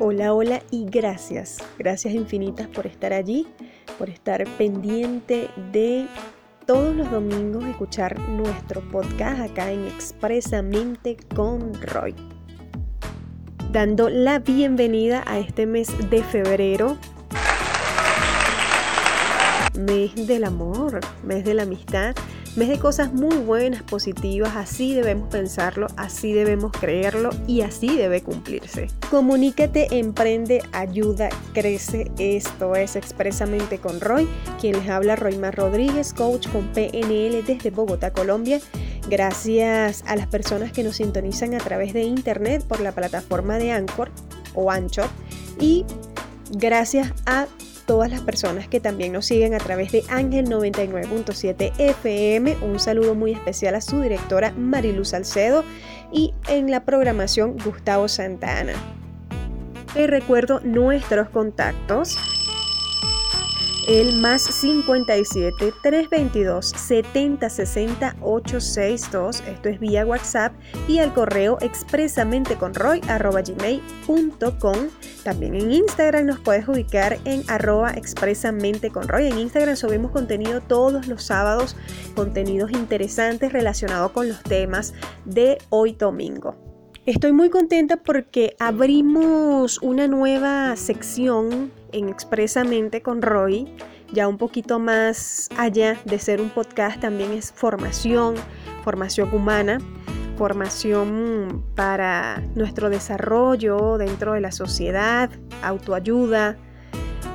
Hola, hola y gracias. Gracias infinitas por estar allí, por estar pendiente de todos los domingos escuchar nuestro podcast acá en Expresamente con Roy. Dando la bienvenida a este mes de febrero, mes del amor, mes de la amistad, mes de cosas muy buenas, positivas, así debemos pensarlo, así debemos creerlo y así debe cumplirse. Comunícate, emprende, ayuda, crece. Esto es expresamente con Roy, quien les habla Roymar Rodríguez, coach con PNL desde Bogotá, Colombia. Gracias a las personas que nos sintonizan a través de internet por la plataforma de Anchor o Anchor y gracias a todas las personas que también nos siguen a través de Ángel 99.7 FM. Un saludo muy especial a su directora Marilu Salcedo y en la programación Gustavo Santana. Te recuerdo nuestros contactos el más 57 322 70 60 862. Esto es vía WhatsApp y al correo expresamente con roy gmail.com. También en Instagram nos puedes ubicar en arroba expresamente con roy. En Instagram subimos contenido todos los sábados, contenidos interesantes relacionados con los temas de hoy domingo. Estoy muy contenta porque abrimos una nueva sección en Expresamente con Roy, ya un poquito más allá de ser un podcast, también es formación, formación humana, formación para nuestro desarrollo dentro de la sociedad, autoayuda,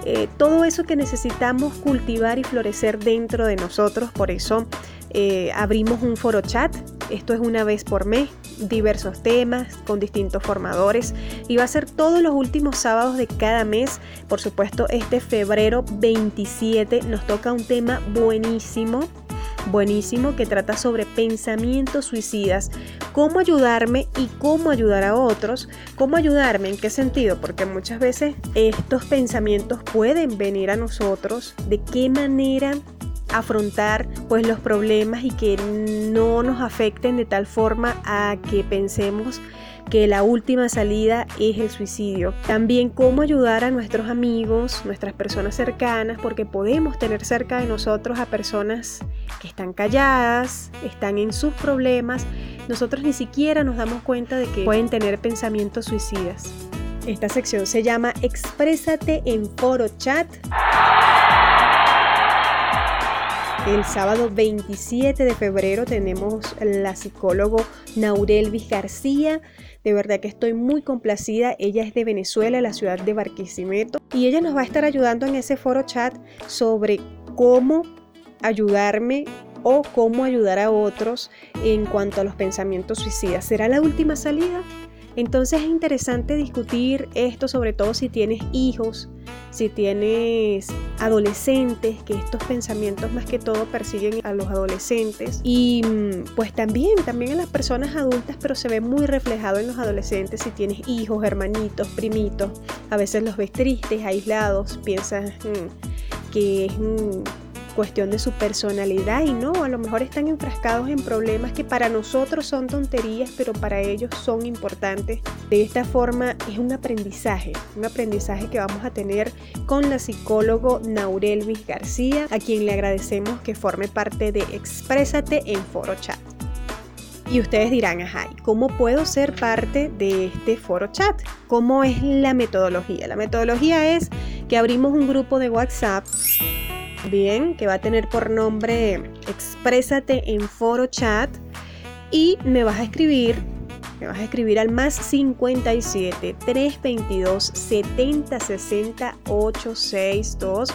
eh, todo eso que necesitamos cultivar y florecer dentro de nosotros. Por eso eh, abrimos un foro chat. Esto es una vez por mes, diversos temas con distintos formadores y va a ser todos los últimos sábados de cada mes. Por supuesto, este febrero 27 nos toca un tema buenísimo buenísimo que trata sobre pensamientos suicidas, cómo ayudarme y cómo ayudar a otros, cómo ayudarme, en qué sentido, porque muchas veces estos pensamientos pueden venir a nosotros, de qué manera afrontar pues los problemas y que no nos afecten de tal forma a que pensemos que la última salida es el suicidio. También cómo ayudar a nuestros amigos, nuestras personas cercanas, porque podemos tener cerca de nosotros a personas que están calladas, están en sus problemas. Nosotros ni siquiera nos damos cuenta de que pueden tener pensamientos suicidas. Esta sección se llama Exprésate en foro chat. El sábado 27 de febrero tenemos la psicólogo Naurelvis García. De verdad que estoy muy complacida. Ella es de Venezuela, la ciudad de Barquisimeto. Y ella nos va a estar ayudando en ese foro chat sobre cómo ayudarme o cómo ayudar a otros en cuanto a los pensamientos suicidas. ¿Será la última salida? Entonces es interesante discutir esto, sobre todo si tienes hijos, si tienes adolescentes, que estos pensamientos más que todo persiguen a los adolescentes. Y mm, pues también, también a las personas adultas, pero se ve muy reflejado en los adolescentes si tienes hijos, hermanitos, primitos, a veces los ves tristes, aislados, piensas mm, que es... Mm, cuestión de su personalidad y no, a lo mejor están enfrascados en problemas que para nosotros son tonterías, pero para ellos son importantes. De esta forma es un aprendizaje, un aprendizaje que vamos a tener con la psicólogo Naurelvis García, a quien le agradecemos que forme parte de Exprésate en Foro Chat. Y ustedes dirán, ajá, ¿cómo puedo ser parte de este foro chat? ¿Cómo es la metodología? La metodología es que abrimos un grupo de WhatsApp bien, que va a tener por nombre Exprésate en foro chat y me vas a escribir, me vas a escribir al más 57 322 70 60 862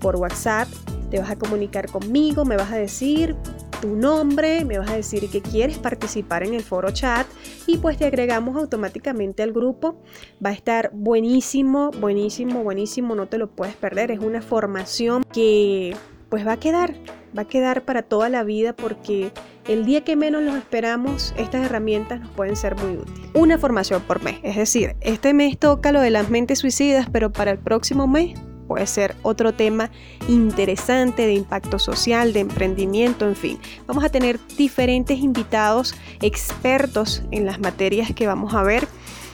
por WhatsApp. Te vas a comunicar conmigo, me vas a decir tu nombre, me vas a decir que quieres participar en el foro chat y pues te agregamos automáticamente al grupo. Va a estar buenísimo, buenísimo, buenísimo, no te lo puedes perder. Es una formación que pues va a quedar, va a quedar para toda la vida porque el día que menos los esperamos, estas herramientas nos pueden ser muy útiles. Una formación por mes, es decir, este mes toca lo de las mentes suicidas, pero para el próximo mes puede ser otro tema interesante de impacto social, de emprendimiento, en fin. Vamos a tener diferentes invitados expertos en las materias que vamos a ver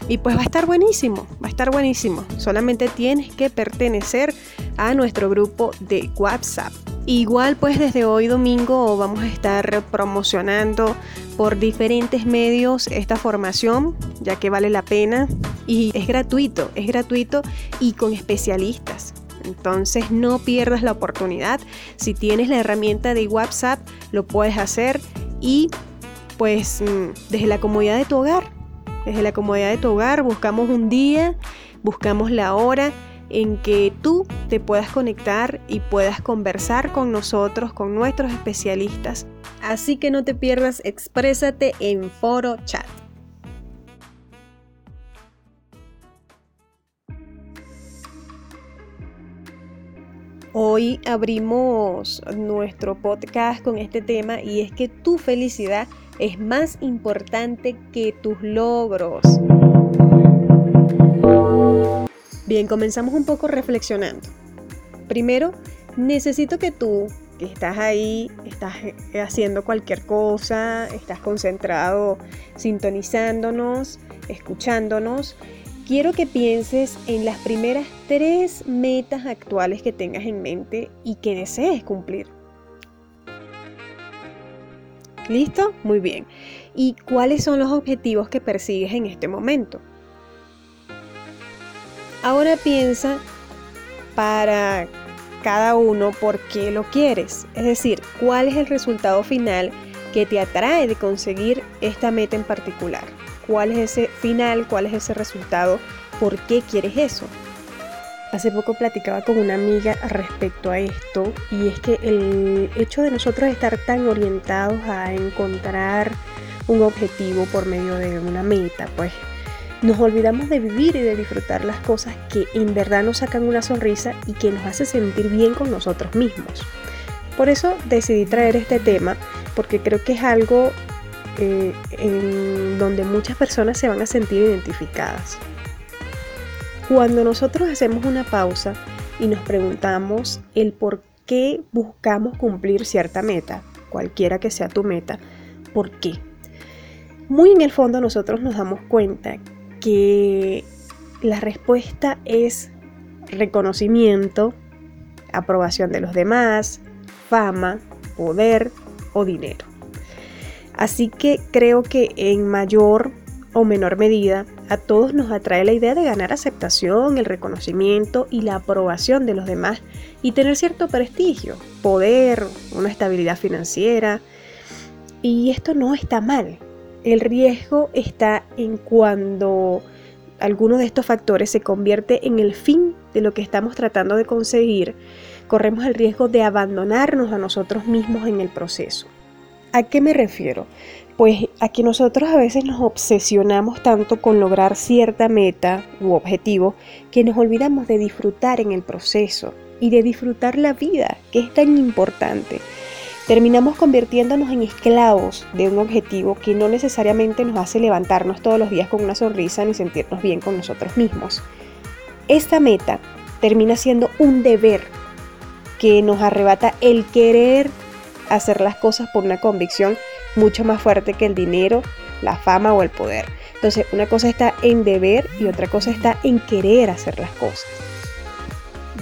Y pues va a estar buenísimo, va a estar buenísimo. Solamente tienes que pertenecer a nuestro grupo de WhatsApp. Igual pues desde hoy domingo vamos a estar promocionando por diferentes medios esta formación, ya que vale la pena y es gratuito, es gratuito y con especialistas. Entonces no pierdas la oportunidad. Si tienes la herramienta de WhatsApp, lo puedes hacer y pues mm, desde la comodidad de tu hogar, desde la comodidad de tu hogar buscamos un día, buscamos la hora en que tú te puedas conectar y puedas conversar con nosotros, con nuestros especialistas. Así que no te pierdas, exprésate en foro chat. Hoy abrimos nuestro podcast con este tema y es que tu felicidad es más importante que tus logros. Bien, comenzamos un poco reflexionando. Primero, necesito que tú, que estás ahí, estás haciendo cualquier cosa, estás concentrado, sintonizándonos, escuchándonos, quiero que pienses en las primeras tres metas actuales que tengas en mente y que desees cumplir. ¿Listo? Muy bien. ¿Y cuáles son los objetivos que persigues en este momento? Ahora piensa para cada uno por qué lo quieres. Es decir, cuál es el resultado final que te atrae de conseguir esta meta en particular cuál es ese final, cuál es ese resultado, por qué quieres eso. Hace poco platicaba con una amiga respecto a esto y es que el hecho de nosotros estar tan orientados a encontrar un objetivo por medio de una meta, pues nos olvidamos de vivir y de disfrutar las cosas que en verdad nos sacan una sonrisa y que nos hace sentir bien con nosotros mismos. Por eso decidí traer este tema porque creo que es algo eh, en donde muchas personas se van a sentir identificadas. Cuando nosotros hacemos una pausa y nos preguntamos el por qué buscamos cumplir cierta meta, cualquiera que sea tu meta, ¿por qué? Muy en el fondo nosotros nos damos cuenta que la respuesta es reconocimiento, aprobación de los demás, fama, poder o dinero. Así que creo que en mayor o menor medida a todos nos atrae la idea de ganar aceptación, el reconocimiento y la aprobación de los demás y tener cierto prestigio, poder, una estabilidad financiera. Y esto no está mal. El riesgo está en cuando alguno de estos factores se convierte en el fin de lo que estamos tratando de conseguir, corremos el riesgo de abandonarnos a nosotros mismos en el proceso. ¿A qué me refiero? Pues a que nosotros a veces nos obsesionamos tanto con lograr cierta meta u objetivo que nos olvidamos de disfrutar en el proceso y de disfrutar la vida, que es tan importante. Terminamos convirtiéndonos en esclavos de un objetivo que no necesariamente nos hace levantarnos todos los días con una sonrisa ni sentirnos bien con nosotros mismos. Esta meta termina siendo un deber que nos arrebata el querer hacer las cosas por una convicción mucho más fuerte que el dinero, la fama o el poder. Entonces, una cosa está en deber y otra cosa está en querer hacer las cosas.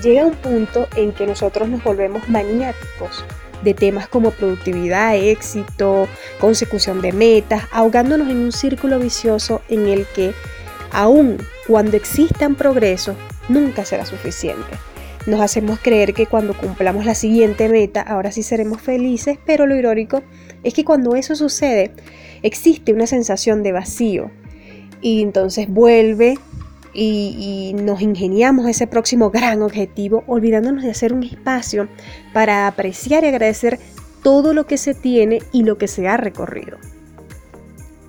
Llega un punto en que nosotros nos volvemos maniáticos de temas como productividad, éxito, consecución de metas, ahogándonos en un círculo vicioso en el que, aun cuando existan progresos, nunca será suficiente. Nos hacemos creer que cuando cumplamos la siguiente meta, ahora sí seremos felices, pero lo irónico es que cuando eso sucede, existe una sensación de vacío. Y entonces vuelve y, nos ingeniamos ese próximo gran objetivo, olvidándonos de hacer un espacio para apreciar y agradecer todo lo que se tiene y lo que se ha recorrido.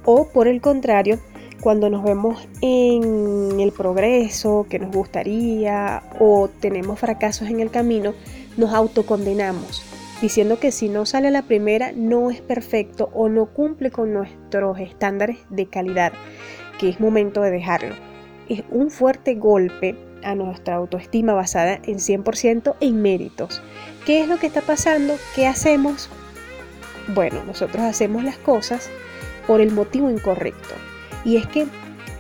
O por el contrario, cuando nos vemos en el progreso que nos gustaría o tenemos fracasos en el camino, nos autocondenamos, diciendo que si no sale a la primera no es perfecto o no cumple con nuestros estándares de calidad, que es momento de dejarlo. Es un fuerte golpe a nuestra autoestima basada en 100% en méritos. ¿Qué es lo que está pasando? ¿Qué hacemos? Bueno, nosotros hacemos las cosas por el motivo incorrecto. Y es que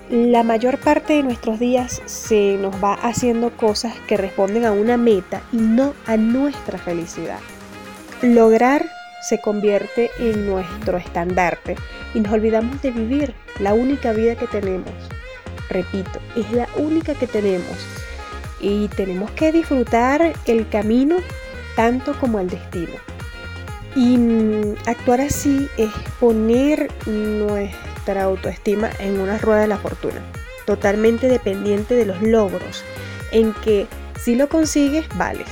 la mayor parte de nuestros días se nos va haciendo cosas que responden a una meta y no a nuestra felicidad. Lograr se convierte en nuestro estandarte y nos olvidamos de vivir la única vida que tenemos. Repito, es la única que tenemos y tenemos que disfrutar el camino tanto como el destino. Y actuar así es poner autoestima en una rueda de la fortuna, totalmente dependiente de los logros, en que si lo consigues, vales,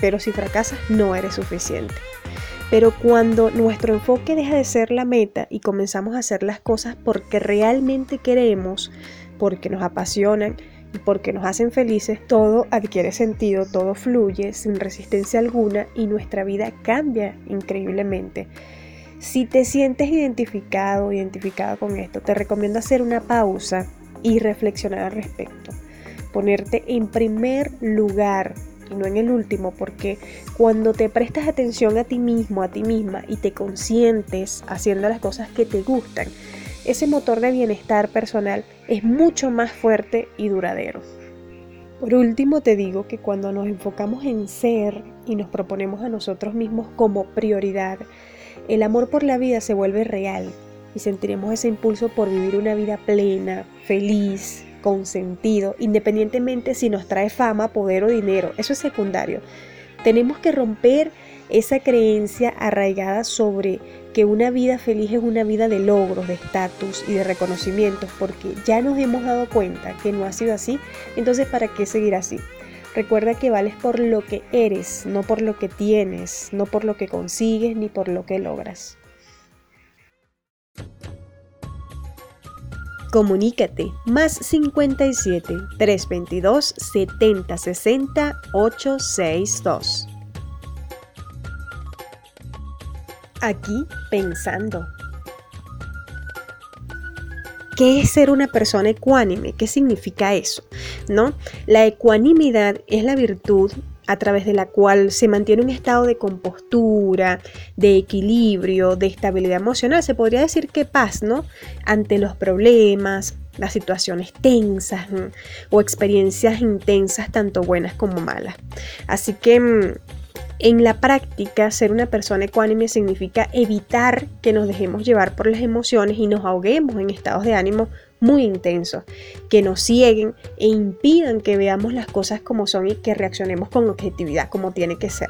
pero si fracasas, no eres suficiente. Pero cuando nuestro enfoque deja de ser la meta y comenzamos a hacer las cosas porque realmente queremos, porque nos apasionan y porque nos hacen felices, todo adquiere sentido, todo fluye sin resistencia alguna y nuestra vida cambia increíblemente. Si te sientes identificado, identificado con esto, te recomiendo hacer una pausa y reflexionar al respecto. Ponerte en primer lugar y no en el último, porque cuando te prestas atención a ti mismo, a ti misma y te consientes haciendo las cosas que te gustan, ese motor de bienestar personal es mucho más fuerte y duradero. Por último, te digo que cuando nos enfocamos en ser y nos proponemos a nosotros mismos como prioridad, el amor por la vida se vuelve real y sentiremos ese impulso por vivir una vida plena, feliz, con sentido, independientemente si nos trae fama, poder o dinero. Eso es secundario. Tenemos que romper esa creencia arraigada sobre que una vida feliz es una vida de logros, de estatus y de reconocimientos, porque ya nos hemos dado cuenta que no ha sido así, entonces ¿para qué seguir así? Recuerda que vales por lo que eres, no por lo que tienes, no por lo que consigues ni por lo que logras. Comunícate más 57 322 7060 862. Aquí pensando. ¿Qué es ser una persona ecuánime? ¿Qué significa eso? ¿No? La ecuanimidad es la virtud a través de la cual se mantiene un estado de compostura, de equilibrio, de estabilidad emocional. Se podría decir que paz, ¿no? Ante los problemas, las situaciones tensas o experiencias intensas, tanto buenas como malas. Así que mm, en la práctica, ser una persona ecuánime significa evitar que nos dejemos llevar por las emociones y nos ahoguemos en estados de ánimo muy intensos, que nos cieguen e impidan que veamos las cosas como son y que reaccionemos con objetividad como tiene que ser.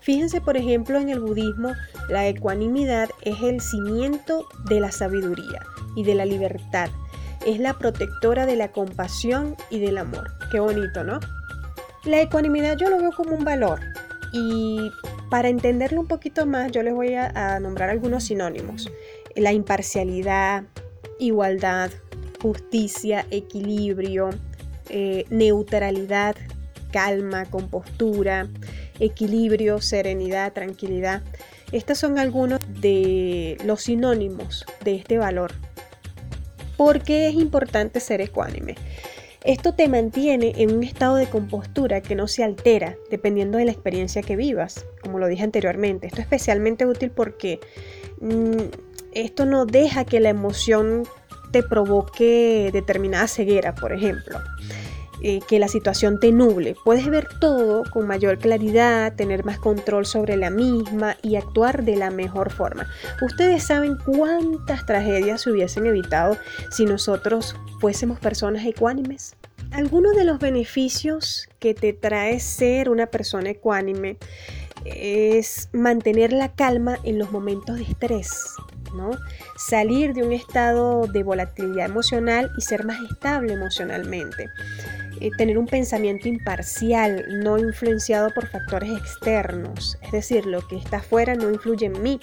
Fíjense, por ejemplo, en el budismo, la ecuanimidad es el cimiento de la sabiduría y de la libertad. Es la protectora de la compasión y del amor. Qué bonito, ¿no? La ecuanimidad yo lo veo como un valor. Y para entenderlo un poquito más, yo les voy a, nombrar algunos sinónimos. La imparcialidad, igualdad, justicia, equilibrio, eh, neutralidad, calma, compostura, equilibrio, serenidad, tranquilidad. Estos son algunos de los sinónimos de este valor. ¿Por qué es importante ser ecuánime? Esto te mantiene en un estado de compostura que no se altera dependiendo de la experiencia que vivas, como lo dije anteriormente. Esto es especialmente útil porque mm, esto no deja que la emoción te provoque determinada ceguera, por ejemplo. Eh, que la situación te nuble. Puedes ver todo con mayor claridad, tener más control sobre la misma y actuar de la mejor forma. Ustedes saben cuántas tragedias se hubiesen evitado si nosotros fuésemos personas ecuánimes. Algunos de los beneficios que te trae ser una persona ecuánime es mantener la calma en los momentos de estrés, ¿no? Salir de un estado de volatilidad emocional y ser más estable emocionalmente. Eh, tener un pensamiento imparcial, no influenciado por factores externos, es decir, lo que está afuera no influye en mí.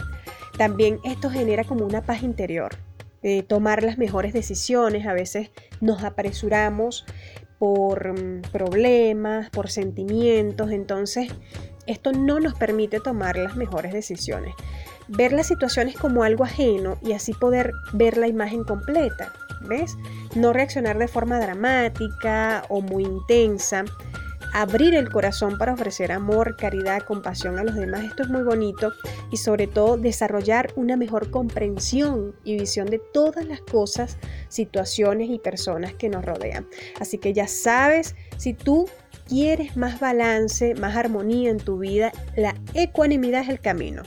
También esto genera como una paz interior, eh, tomar las mejores decisiones, a veces nos apresuramos por mm, problemas, por sentimientos, entonces esto no nos permite tomar las mejores decisiones. Ver las situaciones como algo ajeno y así poder ver la imagen completa. No reaccionar de forma dramática o muy intensa. abrir el corazón para ofrecer amor, caridad, compasión a los demás. Esto es muy bonito y sobre todo desarrollar una mejor comprensión y visión de todas las cosas, situaciones y personas que nos rodean. Así que ya sabes, si tú quieres más balance, más armonía en tu vida, la ecuanimidad es el camino.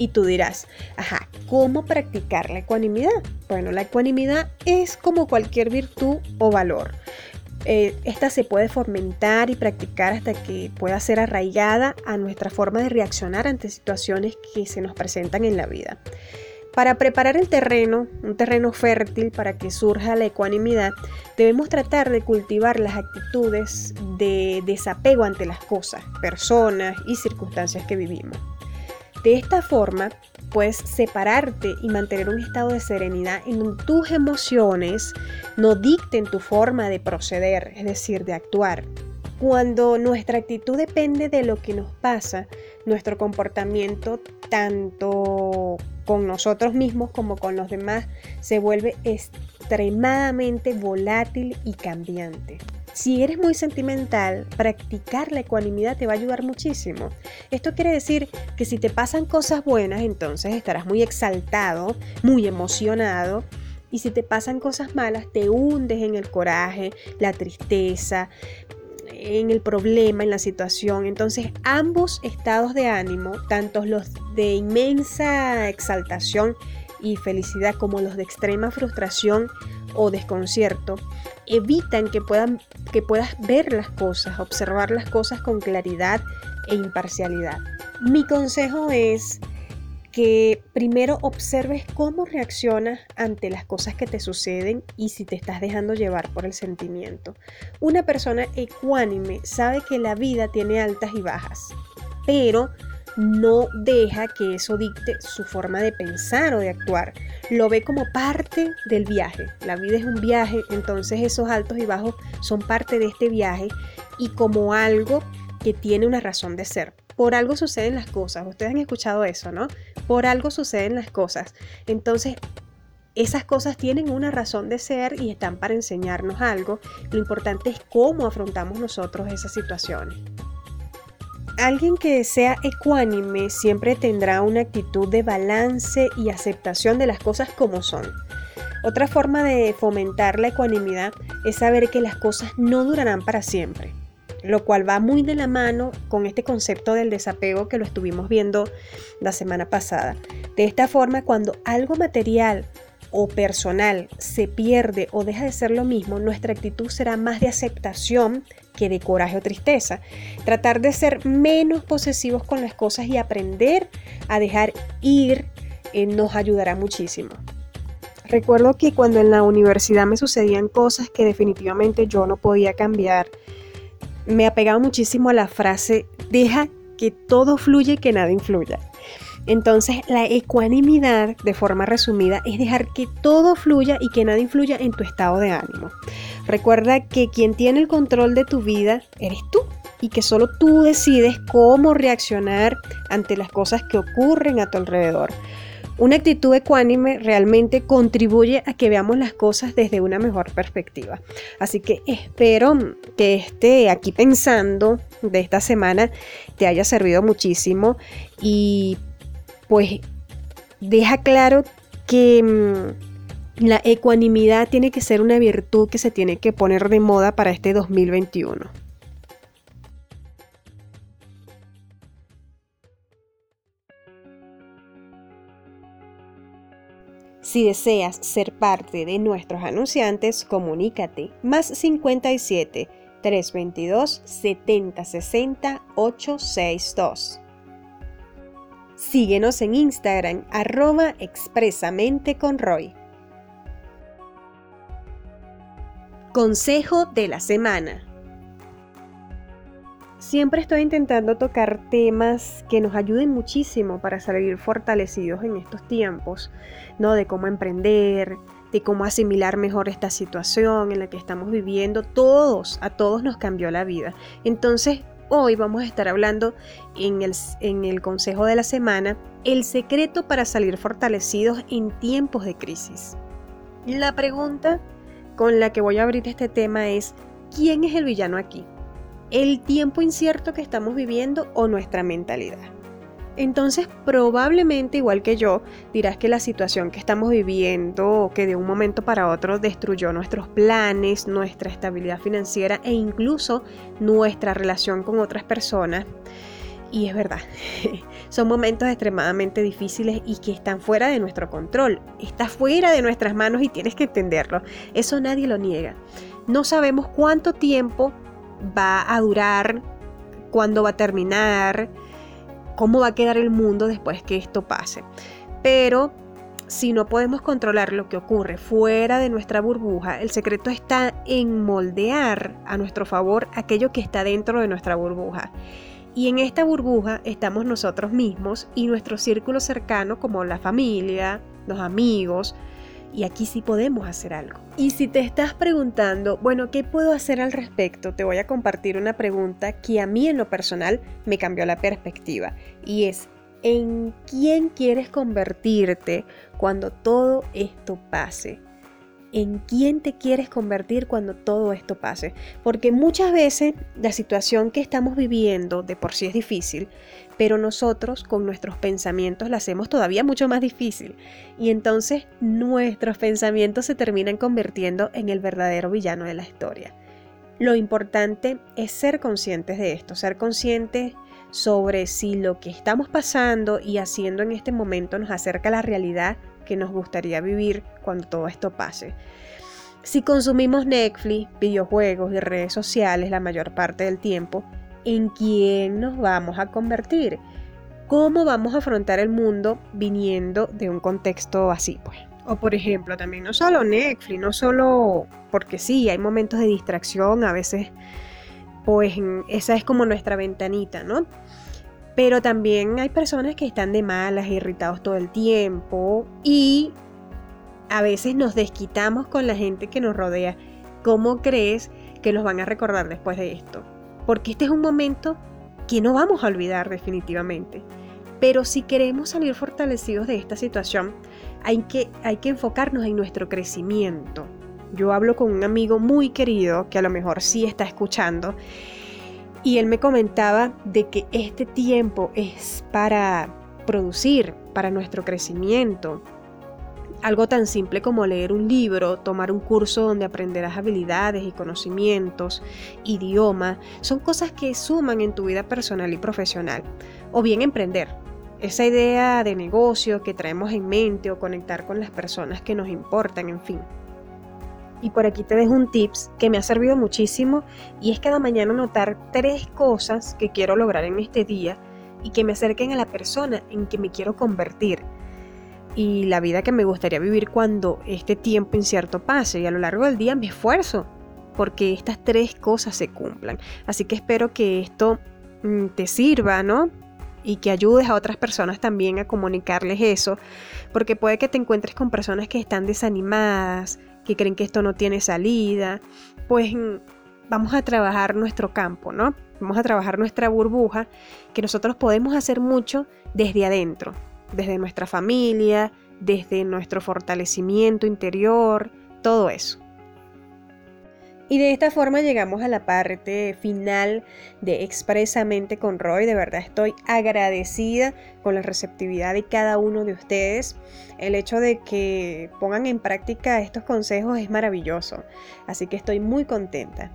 Y tú dirás, ajá, ¿cómo practicar la ecuanimidad? Bueno, la ecuanimidad es como cualquier virtud o valor. Eh, esta se puede fomentar y practicar hasta que pueda ser arraigada a nuestra forma de reaccionar ante situaciones que se nos presentan en la vida. Para preparar el terreno, un terreno fértil para que surja la ecuanimidad, debemos tratar de cultivar las actitudes de desapego ante las cosas, personas y circunstancias que vivimos. De esta forma, puedes separarte y mantener un estado de serenidad en donde tus emociones no dicten tu forma de proceder, es decir, de actuar. Cuando nuestra actitud depende de lo que nos pasa, nuestro comportamiento, tanto con nosotros mismos como con los demás, se vuelve extremadamente volátil y cambiante. Si eres muy sentimental, practicar la ecuanimidad te va a ayudar muchísimo. Esto quiere decir que si te pasan cosas buenas, entonces estarás muy exaltado, muy emocionado. Y si te pasan cosas malas, te hundes en el coraje, la tristeza, en el problema, en la situación. Entonces, ambos estados de ánimo, tanto los de inmensa exaltación y felicidad como los de extrema frustración o desconcierto, evitan que, puedan, que puedas ver las cosas, observar las cosas con claridad e imparcialidad. Mi consejo es que primero observes cómo reaccionas ante las cosas que te suceden y si te estás dejando llevar por el sentimiento. Una persona ecuánime sabe que la vida tiene altas y bajas, pero no deja que eso dicte su forma de pensar o de actuar. Lo ve como parte del viaje. La vida es un viaje, entonces esos altos y bajos son parte de este viaje y como algo que tiene una razón de ser. Por algo suceden las cosas. Ustedes han escuchado eso, ¿no? Por algo suceden las cosas. Entonces, esas cosas tienen una razón de ser y están para enseñarnos algo. Lo importante es cómo afrontamos nosotros esas situaciones. Alguien que sea ecuánime siempre tendrá una actitud de balance y aceptación de las cosas como son. Otra forma de fomentar la ecuanimidad es saber que las cosas no durarán para siempre, lo cual va muy de la mano con este concepto del desapego que lo estuvimos viendo la semana pasada. De esta forma, cuando algo material o personal se pierde o deja de ser lo mismo, nuestra actitud será más de aceptación que de coraje o tristeza. Tratar de ser menos posesivos con las cosas y aprender a dejar ir eh, nos ayudará muchísimo. Recuerdo que cuando en la universidad me sucedían cosas que definitivamente yo no podía cambiar, me apegaba muchísimo a la frase, deja que todo fluya y que nada influya. Entonces, la ecuanimidad, de forma resumida, es dejar que todo fluya y que nada influya en tu estado de ánimo. Recuerda que quien tiene el control de tu vida eres tú y que solo tú decides cómo reaccionar ante las cosas que ocurren a tu alrededor. Una actitud ecuánime realmente contribuye a que veamos las cosas desde una mejor perspectiva. Así que espero que este aquí pensando de esta semana te haya servido muchísimo y pues deja claro que mm, la ecuanimidad tiene que ser una virtud que se tiene que poner de moda para este 2021. Si deseas ser parte de nuestros anunciantes, comunícate más 57 322 7060 862. Síguenos en Instagram, arroba expresamente con Roy. Consejo de la semana. Siempre estoy intentando tocar temas que nos ayuden muchísimo para salir fortalecidos en estos tiempos, ¿no? De cómo emprender, de cómo asimilar mejor esta situación en la que estamos viviendo. Todos, a todos nos cambió la vida. Entonces, hoy vamos a estar hablando en el, en el consejo de la semana el secreto para salir fortalecidos en tiempos de crisis. La pregunta con la que voy a abrir este tema es, ¿quién es el villano aquí? el tiempo incierto que estamos viviendo o nuestra mentalidad. Entonces probablemente igual que yo dirás que la situación que estamos viviendo que de un momento para otro destruyó nuestros planes, nuestra estabilidad financiera e incluso nuestra relación con otras personas. Y es verdad, son momentos extremadamente difíciles y que están fuera de nuestro control. Está fuera de nuestras manos y tienes que entenderlo. Eso nadie lo niega. No sabemos cuánto tiempo va a durar, cuándo va a terminar, cómo va a quedar el mundo después que esto pase. Pero si no podemos controlar lo que ocurre fuera de nuestra burbuja, el secreto está en moldear a nuestro favor aquello que está dentro de nuestra burbuja. Y en esta burbuja estamos nosotros mismos y nuestro círculo cercano como la familia, los amigos, y aquí sí podemos hacer algo. Y si te estás preguntando, bueno, ¿qué puedo hacer al respecto? Te voy a compartir una pregunta que a mí en lo personal me cambió la perspectiva y es, ¿en quién quieres convertirte cuando todo esto pase? en quién te quieres convertir cuando todo esto pase. Porque muchas veces la situación que estamos viviendo de por sí es difícil, pero nosotros con nuestros pensamientos la hacemos todavía mucho más difícil. Y entonces nuestros pensamientos se terminan convirtiendo en el verdadero villano de la historia. Lo importante es ser conscientes de esto, ser conscientes sobre si lo que estamos pasando y haciendo en este momento nos acerca a la realidad que nos gustaría vivir cuando todo esto pase. Si consumimos Netflix, videojuegos y redes sociales la mayor parte del tiempo, ¿en quién nos vamos a convertir? ¿Cómo vamos a afrontar el mundo viniendo de un contexto así? Pues? O por ejemplo, también no solo Netflix, no solo porque sí, hay momentos de distracción, a veces pues esa es como nuestra ventanita, ¿no? Pero también hay personas que están de malas, irritados todo el tiempo y a veces nos desquitamos con la gente que nos rodea. ¿Cómo crees que los van a recordar después de esto? Porque este es un momento que no vamos a olvidar definitivamente. Pero si queremos salir fortalecidos de esta situación, hay que, hay que enfocarnos en nuestro crecimiento. Yo hablo con un amigo muy querido que a lo mejor sí está escuchando y él me comentaba de que este tiempo es para producir, para nuestro crecimiento. Algo tan simple como leer un libro, tomar un curso donde aprenderás habilidades y conocimientos, idioma, son cosas que suman en tu vida personal y profesional. O bien emprender, esa idea de negocio que traemos en mente o conectar con las personas que nos importan, en fin. Y por aquí te dejo un tips que me ha servido muchísimo y es cada mañana notar tres cosas que quiero lograr en este día y que me acerquen a la persona en que me quiero convertir y la vida que me gustaría vivir cuando este tiempo incierto pase y a lo largo del día me esfuerzo porque estas tres cosas se cumplan. Así que espero que esto mm, te sirva, ¿no? Y que ayudes a otras personas también a comunicarles eso, porque puede que te encuentres con personas que están desanimadas, que creen que esto no tiene salida, pues mm, vamos a trabajar nuestro campo, ¿no? Vamos a trabajar nuestra burbuja, que nosotros podemos hacer mucho desde adentro, desde nuestra familia, desde nuestro fortalecimiento interior, todo eso. Y de esta forma llegamos a la parte final de Expresamente con Roy. De verdad estoy agradecida con la receptividad de cada uno de ustedes. El hecho de que pongan en práctica estos consejos es maravilloso. Así que estoy muy contenta.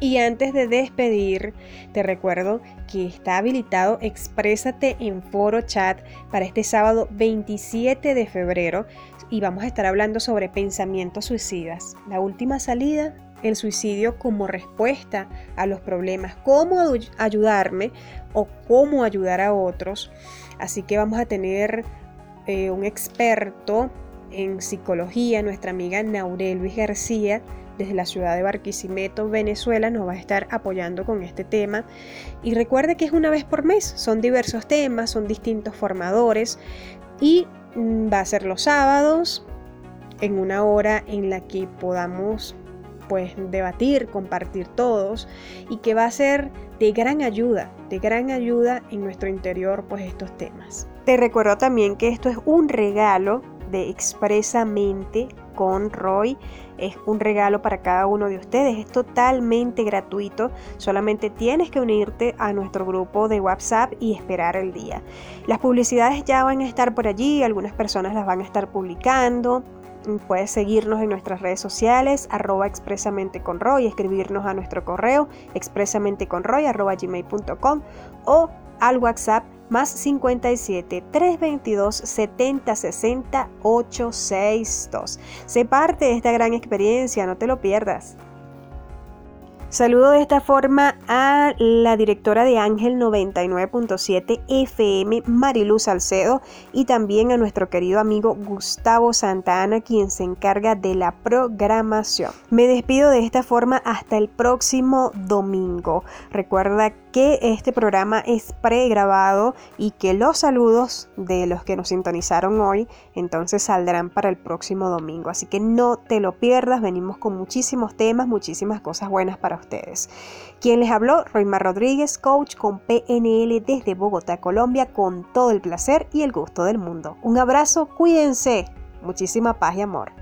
Y antes de despedir, te recuerdo que está habilitado Exprésate en foro chat para este sábado 27 de febrero y vamos a estar hablando sobre pensamientos suicidas. La última salida el suicidio como respuesta a los problemas, cómo ayudarme o cómo ayudar a otros. Así que vamos a tener eh, un experto en psicología, nuestra amiga Naurel Luis García, desde la ciudad de Barquisimeto, Venezuela, nos va a estar apoyando con este tema. Y recuerde que es una vez por mes, son diversos temas, son distintos formadores y mm, va a ser los sábados en una hora en la que podamos pues debatir, compartir todos y que va a ser de gran ayuda, de gran ayuda en nuestro interior pues estos temas. Te recuerdo también que esto es un regalo de expresamente con Roy. Es un regalo para cada uno de ustedes. Es totalmente gratuito. Solamente tienes que unirte a nuestro grupo de WhatsApp y esperar el día. Las publicidades ya van a estar por allí. Algunas personas las van a estar publicando. Puedes seguirnos en nuestras redes sociales, arroba expresamente con Roy, escribirnos a nuestro correo expresamente con Roy, arroba gmail.com o al WhatsApp más 57 322 70 60 862. Sé parte de esta gran experiencia, no te lo pierdas. Saludo de esta forma a la directora de Ángel 99.7 FM, Mariluz Salcedo, y también a nuestro querido amigo Gustavo Santana, quien se encarga de la programación. Me despido de esta forma hasta el próximo domingo. Recuerda que este programa es pregrabado y que los saludos de los que nos sintonizaron hoy entonces saldrán para el próximo domingo. Así que no te lo pierdas, venimos con muchísimos temas, muchísimas cosas buenas para ustedes. Quien les habló, Roymar Rodríguez, coach con PNL desde Bogotá, Colombia, con todo el placer y el gusto del mundo. Un abrazo, cuídense, muchísima paz y amor.